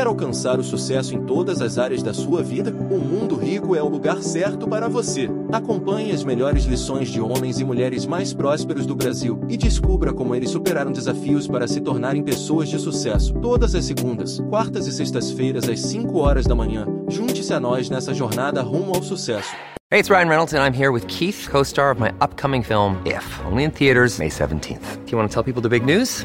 Quer alcançar o sucesso em todas as áreas da sua vida? O Mundo Rico é o lugar certo para você. Acompanhe as melhores lições de homens e mulheres mais prósperos do Brasil e descubra como eles superaram desafios para se tornarem pessoas de sucesso. Todas as segundas, quartas e sextas-feiras às 5 horas da manhã. Junte-se a nós nessa jornada rumo ao sucesso. Hey, it's Ryan Reynolds, and I'm here with Keith, co star of my upcoming film, If, only in theaters, May 17th. Do you want to tell people the big news?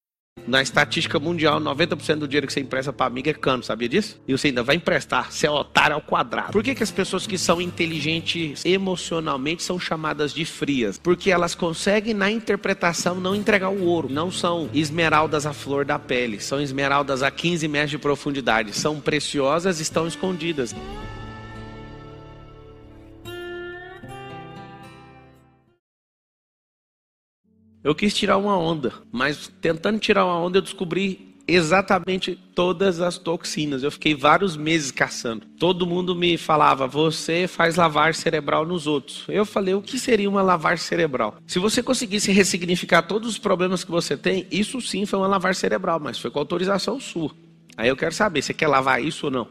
Na estatística mundial, 90% do dinheiro que você empresta para amiga é cano, sabia disso? E você ainda vai emprestar, você é otário ao quadrado. Por que, que as pessoas que são inteligentes emocionalmente são chamadas de frias? Porque elas conseguem, na interpretação, não entregar o ouro. Não são esmeraldas à flor da pele, são esmeraldas a 15 metros de profundidade. São preciosas estão escondidas. Eu quis tirar uma onda, mas tentando tirar uma onda eu descobri exatamente todas as toxinas. Eu fiquei vários meses caçando. Todo mundo me falava: "Você faz lavagem cerebral nos outros". Eu falei: "O que seria uma lavagem cerebral?". Se você conseguisse ressignificar todos os problemas que você tem, isso sim foi uma lavagem cerebral, mas foi com autorização sua. Aí eu quero saber, você quer lavar isso ou não?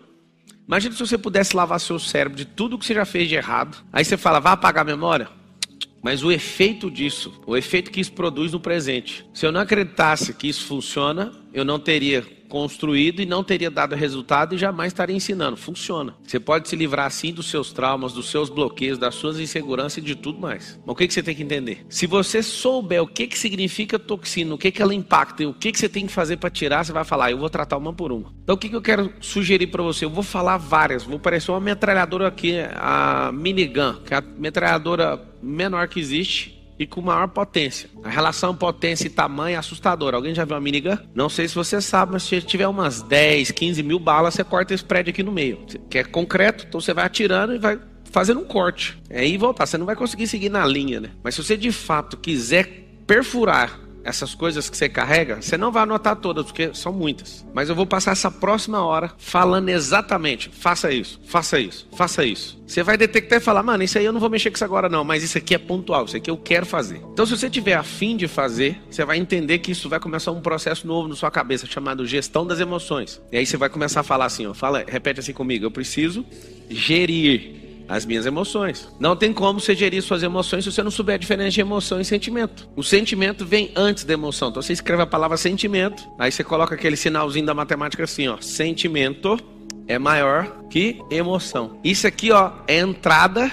Imagina se você pudesse lavar seu cérebro de tudo que você já fez de errado. Aí você fala: "Vai apagar a memória?". Mas o efeito disso, o efeito que isso produz no presente. Se eu não acreditasse que isso funciona, eu não teria construído e não teria dado resultado e jamais estaria ensinando. Funciona. Você pode se livrar assim dos seus traumas, dos seus bloqueios, das suas inseguranças e de tudo mais. Mas o que, você tem que entender? Se você souber o que, que significa toxina, o que, que ela impacta e o que, que você tem que fazer para tirar, você vai falar, eu vou tratar uma por uma. Então o que, que eu quero sugerir para você? Eu vou falar várias. Vou parecer uma metralhadora aqui, a minigun, que é a metralhadora menor que existe e com maior potência. A relação potência e tamanho é assustadora. Alguém já viu uma minigun? Não sei se você sabe, mas se tiver umas 10, 15 mil balas, você corta esse prédio aqui no meio. Que é concreto, então você vai atirando e vai fazendo um corte. É aí voltar. Você não vai conseguir seguir na linha, né? Mas se você de fato quiser perfurar essas coisas que você carrega, você não vai anotar todas, porque são muitas. Mas eu vou passar essa próxima hora falando exatamente: faça isso, faça isso, faça isso. Você vai detectar e falar, mano, isso aí eu não vou mexer com isso agora, não, mas isso aqui é pontual, isso aqui eu quero fazer. Então, se você tiver afim de fazer, você vai entender que isso vai começar um processo novo na sua cabeça, chamado gestão das emoções. E aí você vai começar a falar assim, ó, fala, repete assim comigo, eu preciso gerir as minhas emoções. Não tem como você gerir suas emoções se você não souber a diferença de emoção e sentimento. O sentimento vem antes da emoção. Então você escreve a palavra sentimento, aí você coloca aquele sinalzinho da matemática assim, ó, sentimento é maior que emoção. Isso aqui, ó, é entrada,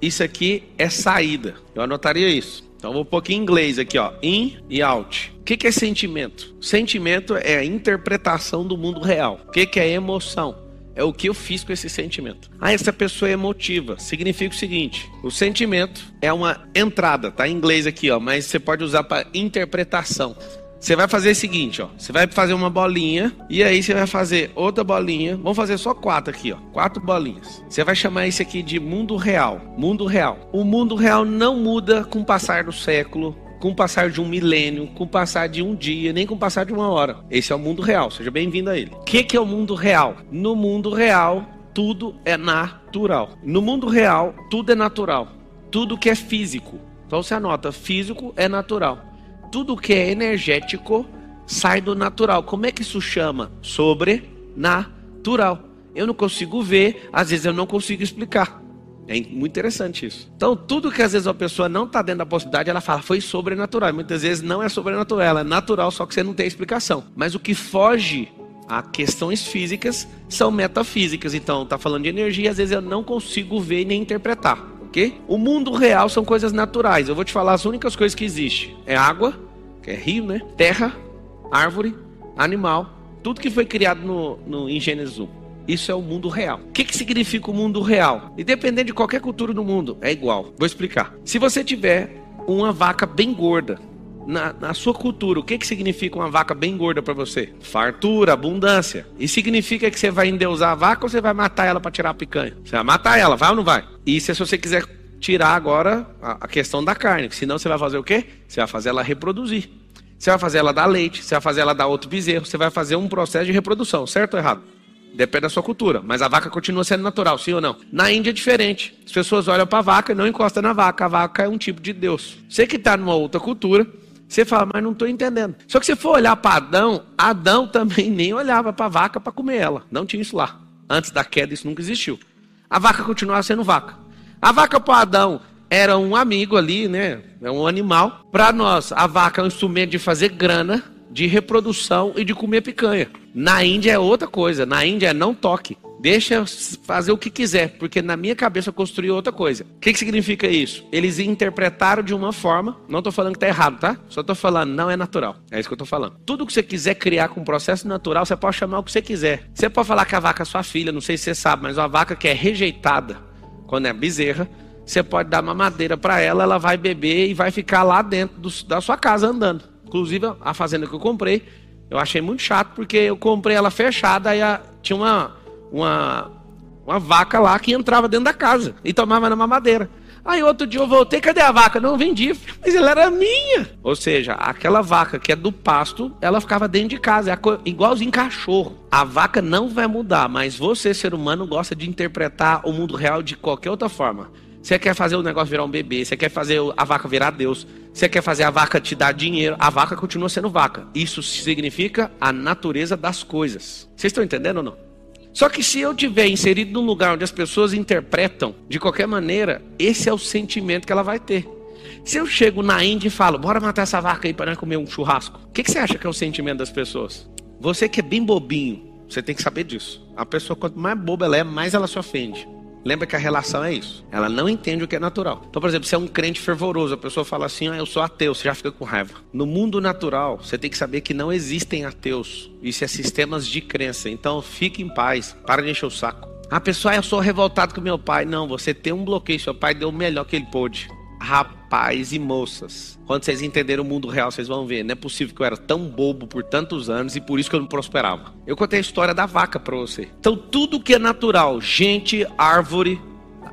isso aqui é saída. Eu anotaria isso. Então vou pôr aqui em inglês aqui, ó, in e out. O que, que é sentimento? Sentimento é a interpretação do mundo real. O que, que é emoção? É o que eu fiz com esse sentimento. Ah, essa pessoa é emotiva. Significa o seguinte: o sentimento é uma entrada, tá em inglês aqui, ó, mas você pode usar para interpretação. Você vai fazer o seguinte, ó. Você vai fazer uma bolinha e aí você vai fazer outra bolinha. Vamos fazer só quatro aqui, ó. Quatro bolinhas. Você vai chamar isso aqui de mundo real. Mundo real. O mundo real não muda com o passar do século, com o passar de um milênio, com o passar de um dia, nem com o passar de uma hora. Esse é o mundo real, seja bem-vindo a ele. O que, que é o mundo real? No mundo real, tudo é natural. No mundo real, tudo é natural. Tudo que é físico. Então você anota, físico é natural. Tudo que é energético sai do natural. Como é que isso chama? Sobrenatural. Eu não consigo ver, às vezes eu não consigo explicar. É muito interessante isso. Então, tudo que às vezes a pessoa não está dentro da possibilidade, ela fala, foi sobrenatural. Muitas vezes não é sobrenatural, é natural, só que você não tem explicação. Mas o que foge a questões físicas são metafísicas. Então, está falando de energia, às vezes eu não consigo ver nem interpretar. ok? O mundo real são coisas naturais. Eu vou te falar as únicas coisas que existem. É água, que é rio, né? Terra, árvore, animal. Tudo que foi criado no, no, em Gênesis 1. Isso é o mundo real. O que, que significa o mundo real? Independente de qualquer cultura do mundo, é igual. Vou explicar. Se você tiver uma vaca bem gorda, na, na, sua cultura, o que, que significa uma vaca bem gorda para você? Fartura, abundância. E significa que você vai endeusar a vaca ou você vai matar ela para tirar a picanha? Você vai matar ela, vai ou não vai? E se você quiser tirar agora a, a questão da carne, senão você vai fazer o quê? Você vai fazer ela reproduzir. Você vai fazer ela dar leite, você vai fazer ela dar outro bezerro, você vai fazer um processo de reprodução, certo ou errado? Depende da sua cultura, mas a vaca continua sendo natural, sim ou não? Na Índia é diferente. As pessoas olham para a vaca e não encostam na vaca. A vaca é um tipo de Deus. Você que está numa outra cultura, você fala, mas não estou entendendo. Só que se for olhar para Adão, Adão também nem olhava para a vaca para comer ela. Não tinha isso lá. Antes da queda, isso nunca existiu. A vaca continuava sendo vaca. A vaca para Adão era um amigo ali, né? É um animal. Para nós, a vaca é um instrumento de fazer grana, de reprodução e de comer picanha. Na Índia é outra coisa. Na Índia é não toque. Deixa fazer o que quiser, porque na minha cabeça eu construí outra coisa. O que, que significa isso? Eles interpretaram de uma forma, não estou falando que está errado, tá? Só estou falando, não é natural. É isso que eu estou falando. Tudo que você quiser criar com processo natural, você pode chamar o que você quiser. Você pode falar que a vaca é sua filha, não sei se você sabe, mas uma vaca que é rejeitada, quando é bezerra, você pode dar uma madeira para ela, ela vai beber e vai ficar lá dentro do, da sua casa andando. Inclusive, a fazenda que eu comprei, eu achei muito chato, porque eu comprei ela fechada e a, tinha uma uma, uma vaca lá que entrava dentro da casa e tomava na mamadeira. Aí outro dia eu voltei, cadê a vaca? Não vendi, mas ela era minha. Ou seja, aquela vaca que é do pasto, ela ficava dentro de casa, é igualzinho cachorro. A vaca não vai mudar, mas você, ser humano, gosta de interpretar o mundo real de qualquer outra forma. Você quer fazer o negócio virar um bebê, você quer fazer a vaca virar Deus, você quer fazer a vaca te dar dinheiro, a vaca continua sendo vaca. Isso significa a natureza das coisas. Vocês estão entendendo ou não? Só que se eu tiver inserido num lugar onde as pessoas interpretam de qualquer maneira, esse é o sentimento que ela vai ter. Se eu chego na Índia e falo, bora matar essa vaca aí para comer um churrasco, o que, que você acha que é o sentimento das pessoas? Você que é bem bobinho, você tem que saber disso. A pessoa, quanto mais boba ela é, mais ela se ofende. Lembra que a relação é isso. Ela não entende o que é natural. Então, por exemplo, se é um crente fervoroso, a pessoa fala assim: ah, eu sou ateu, você já fica com raiva. No mundo natural, você tem que saber que não existem ateus. Isso é sistemas de crença. Então, fique em paz, para de encher o saco. A pessoa, ah, eu sou revoltado com meu pai. Não, você tem um bloqueio. Seu pai deu o melhor que ele pôde. Rapaz e moças, quando vocês entenderem o mundo real, vocês vão ver. Não é possível que eu era tão bobo por tantos anos e por isso que eu não prosperava. Eu contei a história da vaca para você. Então, tudo que é natural, gente, árvore,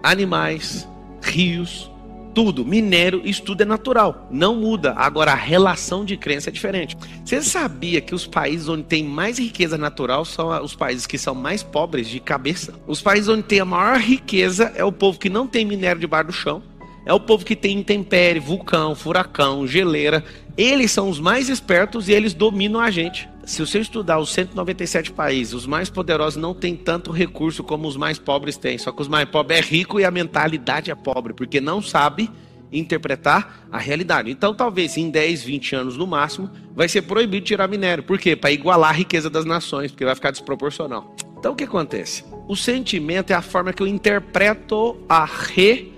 animais, rios, tudo, minério, isso tudo é natural, não muda. Agora a relação de crença é diferente. Você sabia que os países onde tem mais riqueza natural são os países que são mais pobres de cabeça? Os países onde tem a maior riqueza é o povo que não tem minério debaixo do chão é o povo que tem intempérie, vulcão, furacão, geleira. Eles são os mais espertos e eles dominam a gente. Se você estudar os 197 países, os mais poderosos não têm tanto recurso como os mais pobres têm. Só que os mais pobres é rico e a mentalidade é pobre, porque não sabe interpretar a realidade. Então, talvez em 10, 20 anos no máximo, vai ser proibido tirar minério. Por quê? Para igualar a riqueza das nações, porque vai ficar desproporcional. Então, o que acontece? O sentimento é a forma que eu interpreto a realidade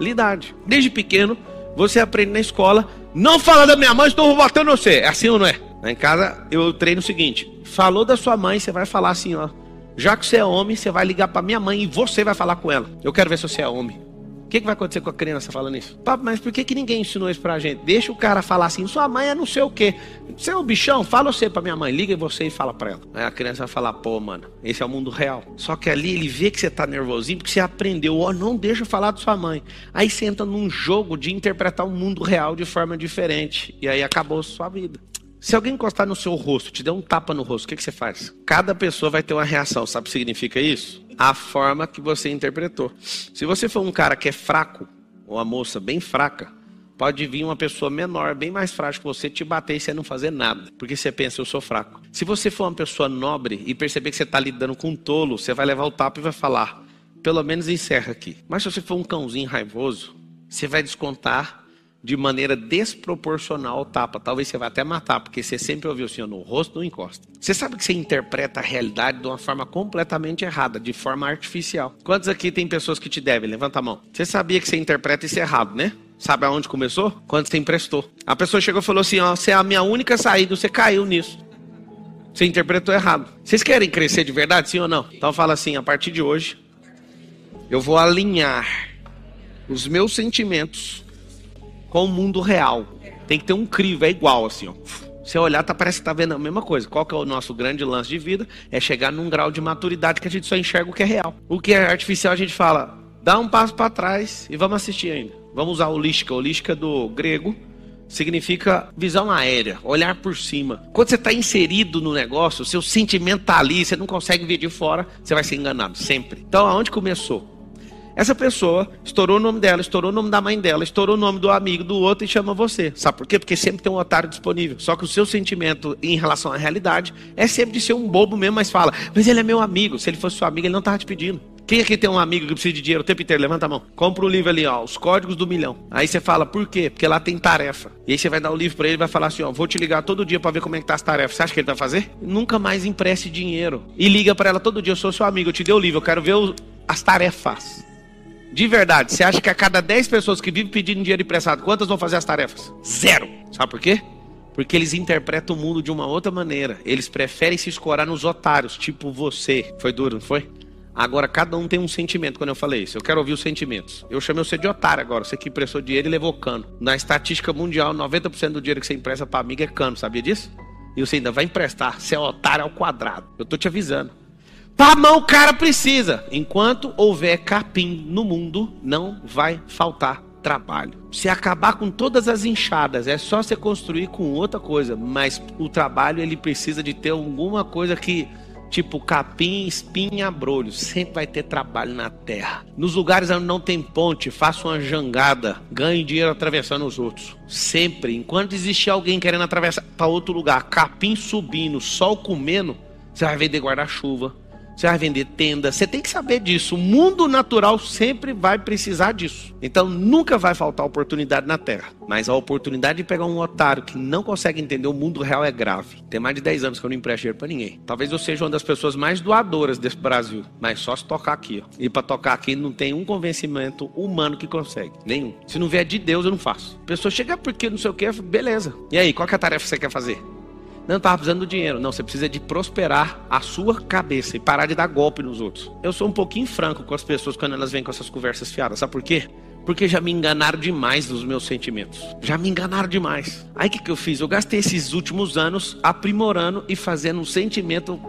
lidade. Desde pequeno, você aprende na escola, não fala da minha mãe, estou botando você. É assim ou não é? Lá em casa eu treino o seguinte: falou da sua mãe, você vai falar assim, ó. Já que você é homem, você vai ligar para minha mãe e você vai falar com ela. Eu quero ver se você é homem. O que, que vai acontecer com a criança falando isso? Papo, mas por que, que ninguém ensinou isso pra gente? Deixa o cara falar assim, sua mãe é não sei o quê. Você é um bichão? Fala você pra minha mãe, liga você e fala pra ela. Aí a criança vai falar, pô, mano, esse é o mundo real. Só que ali ele vê que você tá nervosinho porque você aprendeu, ó, oh, não deixa falar de sua mãe. Aí você entra num jogo de interpretar o mundo real de forma diferente. E aí acabou a sua vida. Se alguém encostar no seu rosto, te der um tapa no rosto, o que, que você faz? Cada pessoa vai ter uma reação. Sabe o que significa isso? A forma que você interpretou. Se você for um cara que é fraco, ou uma moça bem fraca, pode vir uma pessoa menor, bem mais frágil que você, te bater e você não fazer nada. Porque você pensa, eu sou fraco. Se você for uma pessoa nobre e perceber que você está lidando com um tolo, você vai levar o tapa e vai falar, pelo menos encerra aqui. Mas se você for um cãozinho raivoso, você vai descontar de maneira desproporcional ao tapa. Talvez você vá até matar, porque você sempre ouviu assim, no rosto não encosta. Você sabe que você interpreta a realidade de uma forma completamente errada, de forma artificial. Quantos aqui tem pessoas que te devem? Levanta a mão. Você sabia que você interpreta isso errado, né? Sabe aonde começou? Quando você emprestou. A pessoa chegou e falou assim: ó, você é a minha única saída, você caiu nisso. Você interpretou errado. Vocês querem crescer de verdade, sim ou não? Então fala assim: a partir de hoje, eu vou alinhar os meus sentimentos com o mundo real. Tem que ter um crivo, é igual assim, ó. Você olhar, tá, parece que tá vendo a mesma coisa. Qual que é o nosso grande lance de vida? É chegar num grau de maturidade que a gente só enxerga o que é real. O que é artificial, a gente fala, dá um passo para trás e vamos assistir ainda. Vamos usar holística. Holística do grego significa visão aérea, olhar por cima. Quando você está inserido no negócio, seu sentimento está ali, você não consegue ver de fora, você vai ser enganado, sempre. Então, aonde começou? Essa pessoa estourou o nome dela, estourou o nome da mãe dela, estourou o nome do amigo do outro e chama você. Sabe por quê? Porque sempre tem um otário disponível. Só que o seu sentimento em relação à realidade é sempre de ser um bobo mesmo, mas fala, mas ele é meu amigo. Se ele fosse seu amigo, ele não estava te pedindo. Quem aqui tem um amigo que precisa de dinheiro o tempo inteiro? Levanta a mão. Compra o livro ali, ó, Os Códigos do Milhão. Aí você fala, por quê? Porque lá tem tarefa. E aí você vai dar o livro para ele e vai falar assim, ó, vou te ligar todo dia para ver como é que tá as tarefas. Você acha que ele vai fazer? Nunca mais empreste dinheiro. E liga para ela todo dia, eu sou seu amigo, eu te dei o livro, eu quero ver o... as tarefas. De verdade, você acha que a cada 10 pessoas que vivem pedindo dinheiro emprestado, quantas vão fazer as tarefas? Zero. Sabe por quê? Porque eles interpretam o mundo de uma outra maneira. Eles preferem se escorar nos otários, tipo você. Foi duro, não foi? Agora, cada um tem um sentimento quando eu falei isso. Eu quero ouvir os sentimentos. Eu chamei você de otário agora. Você que emprestou dinheiro e levou cano. Na estatística mundial, 90% do dinheiro que você empresta para amigo é cano. Sabia disso? E você ainda vai emprestar. Você é otário ao quadrado. Eu tô te avisando. Pra mão o cara precisa. Enquanto houver capim no mundo, não vai faltar trabalho. Se acabar com todas as inchadas, é só você construir com outra coisa, mas o trabalho ele precisa de ter alguma coisa que tipo capim, espinha, brolho, sempre vai ter trabalho na terra. Nos lugares onde não tem ponte, faça uma jangada, ganhe dinheiro atravessando os outros. Sempre, enquanto existir alguém querendo atravessar para outro lugar, capim subindo, sol comendo, você vai vender guarda-chuva, você vai vender tenda, você tem que saber disso. O mundo natural sempre vai precisar disso. Então nunca vai faltar oportunidade na Terra. Mas a oportunidade de pegar um otário que não consegue entender o mundo real é grave. Tem mais de 10 anos que eu não empresto dinheiro para ninguém. Talvez eu seja uma das pessoas mais doadoras desse Brasil. Mas só se tocar aqui. Ó. E para tocar aqui não tem um convencimento humano que consegue. Nenhum. Se não vier de Deus, eu não faço. A pessoa chega porque não sei o que, beleza. E aí, qual é a tarefa que você quer fazer? Não estava precisando do dinheiro. Não, você precisa de prosperar a sua cabeça e parar de dar golpe nos outros. Eu sou um pouquinho franco com as pessoas quando elas vêm com essas conversas fiadas. Sabe por quê? Porque já me enganaram demais nos meus sentimentos. Já me enganaram demais. Aí o que, que eu fiz? Eu gastei esses últimos anos aprimorando e fazendo um sentimento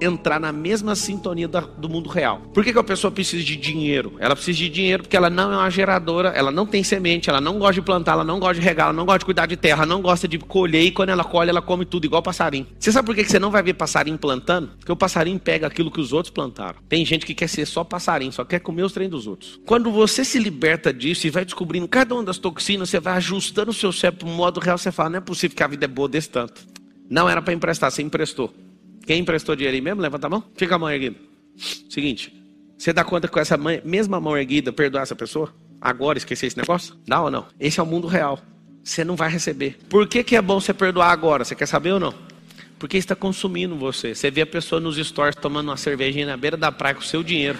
entrar na mesma sintonia do mundo real. Por que, que a pessoa precisa de dinheiro? Ela precisa de dinheiro porque ela não é uma geradora, ela não tem semente, ela não gosta de plantar, ela não gosta de regar, ela não gosta de cuidar de terra, ela não gosta de colher e quando ela colhe, ela come tudo igual passarinho. Você sabe por que, que você não vai ver passarinho plantando? Porque o passarinho pega aquilo que os outros plantaram. Tem gente que quer ser só passarinho, só quer comer os trem dos outros. Quando você se liberta disso e vai descobrindo cada uma das toxinas, você vai ajustando o seu cérebro para o modo real, você fala, não é possível que a vida é boa desse tanto. Não era para emprestar, você emprestou. Quem emprestou dinheiro aí mesmo? Levanta a mão. Fica a mão erguida. Seguinte. Você dá conta que com essa mesma mão erguida perdoar essa pessoa? Agora esquecer esse negócio? Dá ou não? Esse é o mundo real. Você não vai receber. Por que, que é bom você perdoar agora? Você quer saber ou não? Porque está consumindo você. Você vê a pessoa nos stories tomando uma cervejinha na beira da praia com o seu dinheiro.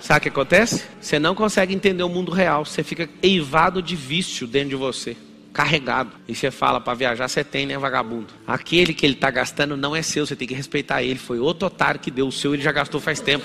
Sabe o que acontece? Você não consegue entender o mundo real. Você fica eivado de vício dentro de você carregado. E você fala para viajar, você tem, né, vagabundo? Aquele que ele está gastando não é seu, você tem que respeitar ele. Foi outro otário que deu o seu, ele já gastou faz tempo.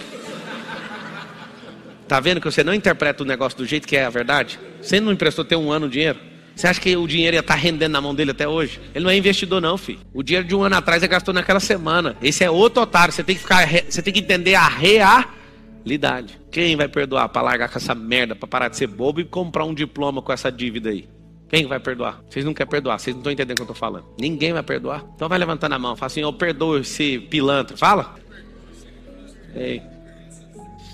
Tá vendo que você não interpreta o negócio do jeito que é a verdade? Você não emprestou ter um ano o dinheiro? Você acha que o dinheiro ia estar tá rendendo na mão dele até hoje? Ele não é investidor, não, filho. O dinheiro de um ano atrás ele gastou naquela semana. Esse é outro otário. Você tem que ficar, você tem que entender a realidade. Quem vai perdoar para largar com essa merda, para parar de ser bobo e comprar um diploma com essa dívida aí? Quem vai perdoar? Vocês não querem perdoar, vocês não estão entendendo o que eu estou falando. Ninguém vai perdoar. Então vai levantando a mão, fala assim, eu perdoo esse pilantra. Fala.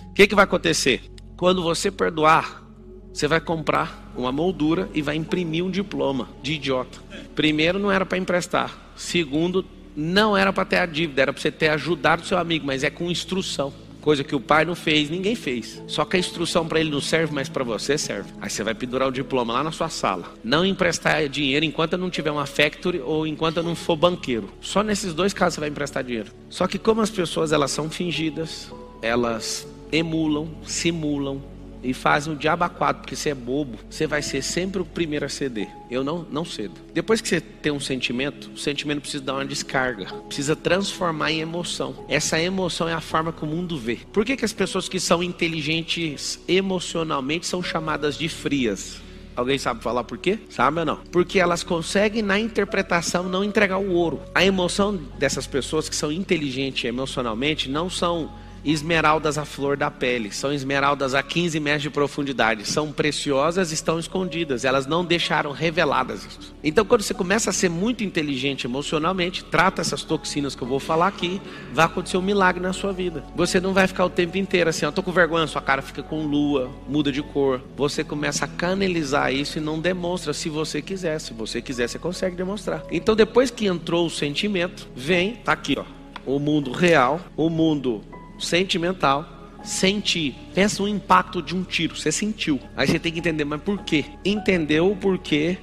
O que, que vai acontecer? Quando você perdoar, você vai comprar uma moldura e vai imprimir um diploma de idiota. Primeiro, não era para emprestar. Segundo, não era para ter a dívida, era para você ter ajudado seu amigo, mas é com instrução. Coisa que o pai não fez, ninguém fez. Só que a instrução para ele não serve, mas para você serve. Aí você vai pendurar o diploma lá na sua sala. Não emprestar dinheiro enquanto eu não tiver uma factory ou enquanto eu não for banqueiro. Só nesses dois casos você vai emprestar dinheiro. Só que como as pessoas elas são fingidas, elas emulam, simulam, e fazem um diabo quatro, porque você é bobo, você vai ser sempre o primeiro a ceder. Eu não, não cedo. Depois que você tem um sentimento, o sentimento precisa dar uma descarga, precisa transformar em emoção. Essa emoção é a forma que o mundo vê. Por que, que as pessoas que são inteligentes emocionalmente são chamadas de frias? Alguém sabe falar por quê? Sabe ou não? Porque elas conseguem na interpretação não entregar o ouro. A emoção dessas pessoas que são inteligentes emocionalmente não são esmeraldas à flor da pele. São esmeraldas a 15 metros de profundidade. São preciosas, estão escondidas. Elas não deixaram reveladas isso. Então, quando você começa a ser muito inteligente emocionalmente, trata essas toxinas que eu vou falar aqui, vai acontecer um milagre na sua vida. Você não vai ficar o tempo inteiro assim, ó, tô com vergonha, sua cara fica com lua, muda de cor. Você começa a canalizar isso e não demonstra se você quiser. Se você quiser, você consegue demonstrar. Então, depois que entrou o sentimento, vem, tá aqui, ó, o mundo real, o mundo sentimental, sentir. Pensa no impacto de um tiro, você sentiu. Aí você tem que entender, mas por quê? Entendeu o porquê,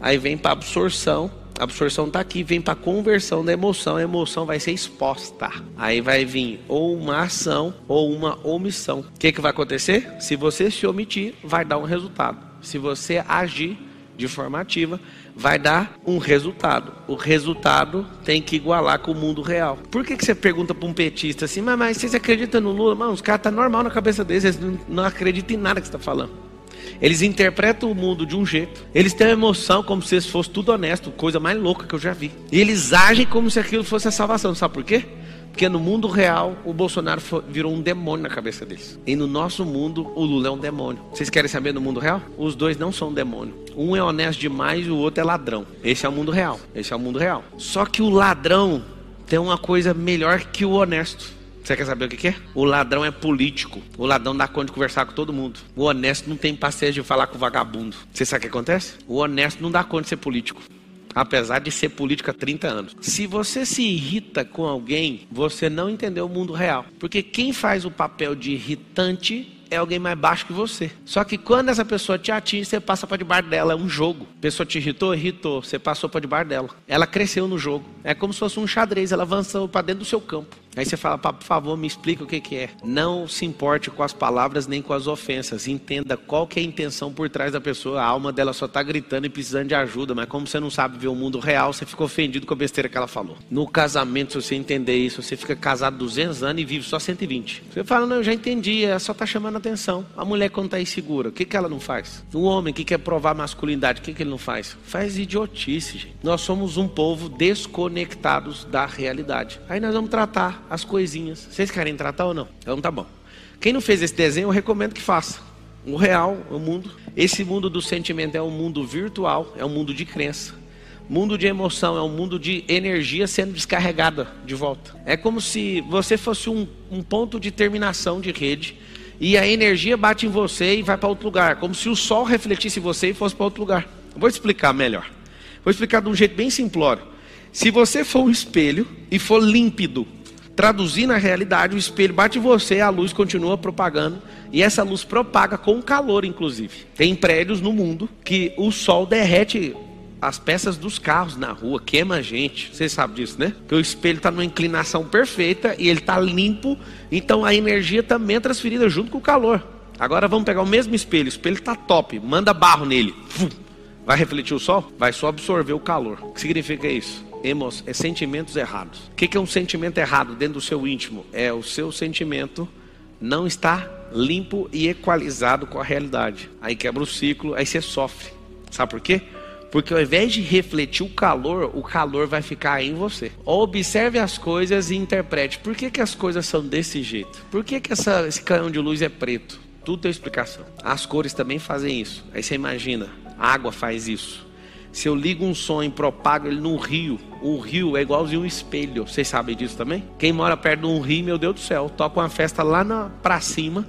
aí vem para absorção. A absorção está aqui, vem para conversão da emoção, a emoção vai ser exposta. Aí vai vir ou uma ação ou uma omissão. O que, que vai acontecer? Se você se omitir, vai dar um resultado. Se você agir de forma ativa, vai dar um resultado. O resultado tem que igualar com o mundo real. Por que, que você pergunta para um petista assim, mas, mas vocês acreditam no Lula? Mano, os caras estão tá normal na cabeça deles, eles não, não acreditam em nada que você está falando. Eles interpretam o mundo de um jeito. Eles têm emoção como se fosse tudo honesto, coisa mais louca que eu já vi. E eles agem como se aquilo fosse a salvação. Sabe por quê? Porque no mundo real, o Bolsonaro virou um demônio na cabeça deles. E no nosso mundo, o Lula é um demônio. Vocês querem saber no mundo real? Os dois não são demônio. Um é honesto demais e o outro é ladrão. Esse é o mundo real. Esse é o mundo real. Só que o ladrão tem uma coisa melhor que o honesto. Você quer saber o que é? O ladrão é político. O ladrão dá conta de conversar com todo mundo. O honesto não tem paciência de falar com o vagabundo. Você sabe o que acontece? O honesto não dá conta de ser político apesar de ser política há 30 anos. Se você se irrita com alguém, você não entendeu o mundo real. Porque quem faz o papel de irritante é alguém mais baixo que você. Só que quando essa pessoa te atinge, você passa para debaixo dela. É um jogo. A pessoa te irritou, irritou. Você passou para debaixo dela. Ela cresceu no jogo. É como se fosse um xadrez. Ela avançou para dentro do seu campo. Aí você fala, por favor, me explica o que, que é. Não se importe com as palavras nem com as ofensas. Entenda qual que é a intenção por trás da pessoa. A alma dela só está gritando e precisando de ajuda. Mas como você não sabe ver o mundo real, você fica ofendido com a besteira que ela falou. No casamento, se você entender isso, você fica casado 200 anos e vive só 120. Você fala, não, eu já entendi. Ela só está chamando atenção. A mulher quando está insegura, o que, que ela não faz? O homem que quer provar masculinidade, o que, que ele não faz? Faz idiotice, gente. Nós somos um povo desconectados da realidade. Aí nós vamos tratar as coisinhas. Vocês querem tratar ou não? Então tá bom. Quem não fez esse desenho, eu recomendo que faça. O real, o mundo. Esse mundo do sentimento é um mundo virtual, é um mundo de crença. Mundo de emoção é um mundo de energia sendo descarregada de volta. É como se você fosse um, um ponto de terminação de rede e a energia bate em você e vai para outro lugar. Como se o sol refletisse você e fosse para outro lugar. vou explicar melhor. Vou explicar de um jeito bem simplório. Se você for um espelho e for límpido, traduzir na realidade, o espelho bate você, a luz continua propagando, e essa luz propaga com calor, inclusive. Tem prédios no mundo que o sol derrete as peças dos carros na rua, queima a gente. Vocês sabem disso, né? Que o espelho está numa inclinação perfeita e ele está limpo, então a energia também é transferida junto com o calor. Agora vamos pegar o mesmo espelho, o espelho está top, manda barro nele. Vai refletir o sol? Vai só absorver o calor. O que significa isso? É sentimentos errados. O que é um sentimento errado dentro do seu íntimo? É o seu sentimento não está limpo e equalizado com a realidade. Aí quebra o ciclo, aí você sofre. Sabe por quê? Porque ao invés de refletir o calor, o calor vai ficar em você. Observe as coisas e interprete. Por que, que as coisas são desse jeito? Por que, que essa, esse canhão de luz é preto? Tudo tem explicação. As cores também fazem isso. Aí você imagina, a água faz isso. Se eu ligo um som e propago ele num rio, o rio é igualzinho um espelho. Vocês sabem disso também? Quem mora perto de um rio, meu Deus do céu, toca uma festa lá na, pra cima,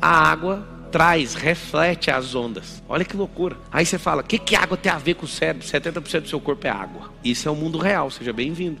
a água traz, reflete as ondas. Olha que loucura. Aí você fala: o que, que água tem a ver com o cérebro? 70% do seu corpo é água. Isso é o mundo real. Seja bem-vindo.